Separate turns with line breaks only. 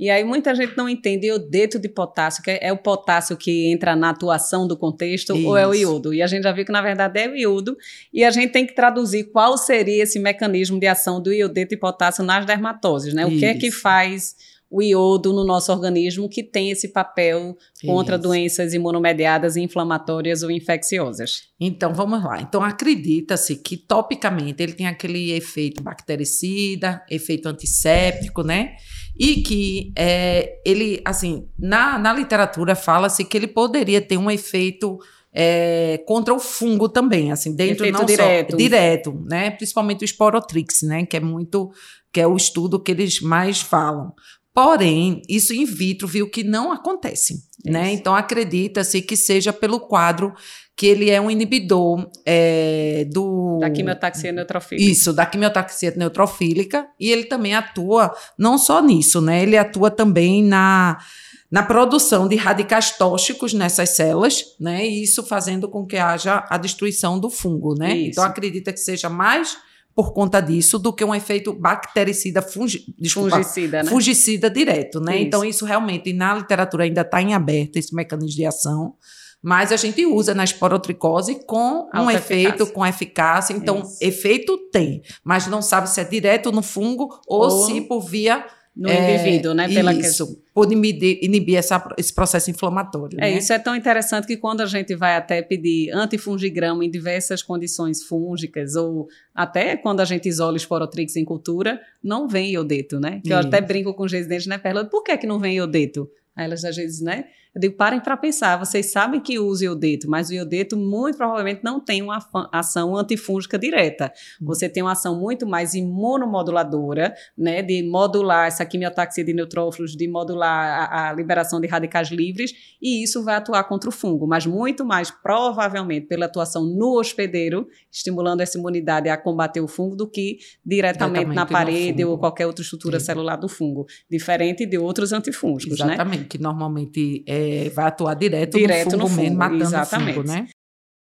E aí muita gente não entende iodeto de potássio, que é o potássio que entra na atuação do contexto Isso. ou é o iodo. E a gente já viu que na verdade é o iodo e a gente tem que traduzir qual seria esse mecanismo de ação do iodeto de potássio nas dermatoses, né? O Isso. que é que faz o iodo no nosso organismo que tem esse papel contra Isso. doenças imunomediadas, inflamatórias ou infecciosas.
Então, vamos lá. Então, acredita-se que topicamente ele tem aquele efeito bactericida, efeito antisséptico, né? E que é, ele, assim, na, na literatura fala-se que ele poderia ter um efeito é, contra o fungo também, assim, dentro
Efeito
não
direto.
só direto, né? Principalmente o Sporotrix, né? Que é muito que é o estudo que eles mais falam. Porém, isso in vitro viu que não acontece, né? Então acredita-se que seja pelo quadro que ele é um inibidor é, do
da quimiotaxia neutrofílica.
Isso, da quimiotaxia neutrofílica e ele também atua não só nisso, né? Ele atua também na na produção de radicais tóxicos nessas células, né? E isso fazendo com que haja a destruição do fungo, né?
Isso.
Então acredita que seja mais por conta disso do que um efeito bactericida fungi, desculpa,
Fungicida, né?
fungicida direto, né?
Isso.
Então isso realmente na literatura ainda está em aberto esse mecanismo de ação, mas a gente usa na esporotricose com um
Alta
efeito
eficácia.
com eficácia. Então
Isso.
efeito tem, mas não sabe se é direto no fungo ou,
Ou
se por via
No
é,
indivíduo, né? Pela
isso, por inibir, inibir essa, esse processo inflamatório.
É,
né?
isso é tão interessante que quando a gente vai até pedir antifungigrama em diversas condições fúngicas, ou até quando a gente isola o esporotrix em cultura, não vem iodeto, né? Que eu até brinco com os residentes, né, Perla? Por que, que não vem iodeto? Aí elas às vezes, né? Eu digo, parem para pensar, vocês sabem que usa iodeto, mas o iodeto muito provavelmente não tem uma ação antifúngica direta. Você tem uma ação muito mais imunomoduladora, né? De modular essa quimiotaxia de neutrófilos, de modular a, a liberação de radicais livres, e isso vai atuar contra o fungo, mas muito mais provavelmente pela atuação no hospedeiro, estimulando essa imunidade a combater o fungo, do que diretamente,
Diretamente
na parede ou qualquer outra estrutura
Sim.
celular do fungo, diferente de outros antifúngicos, né?
Exatamente, que normalmente é, vai atuar direto,
Direto
no
no
fungo mesmo,
fungo,
matando o fungo, né?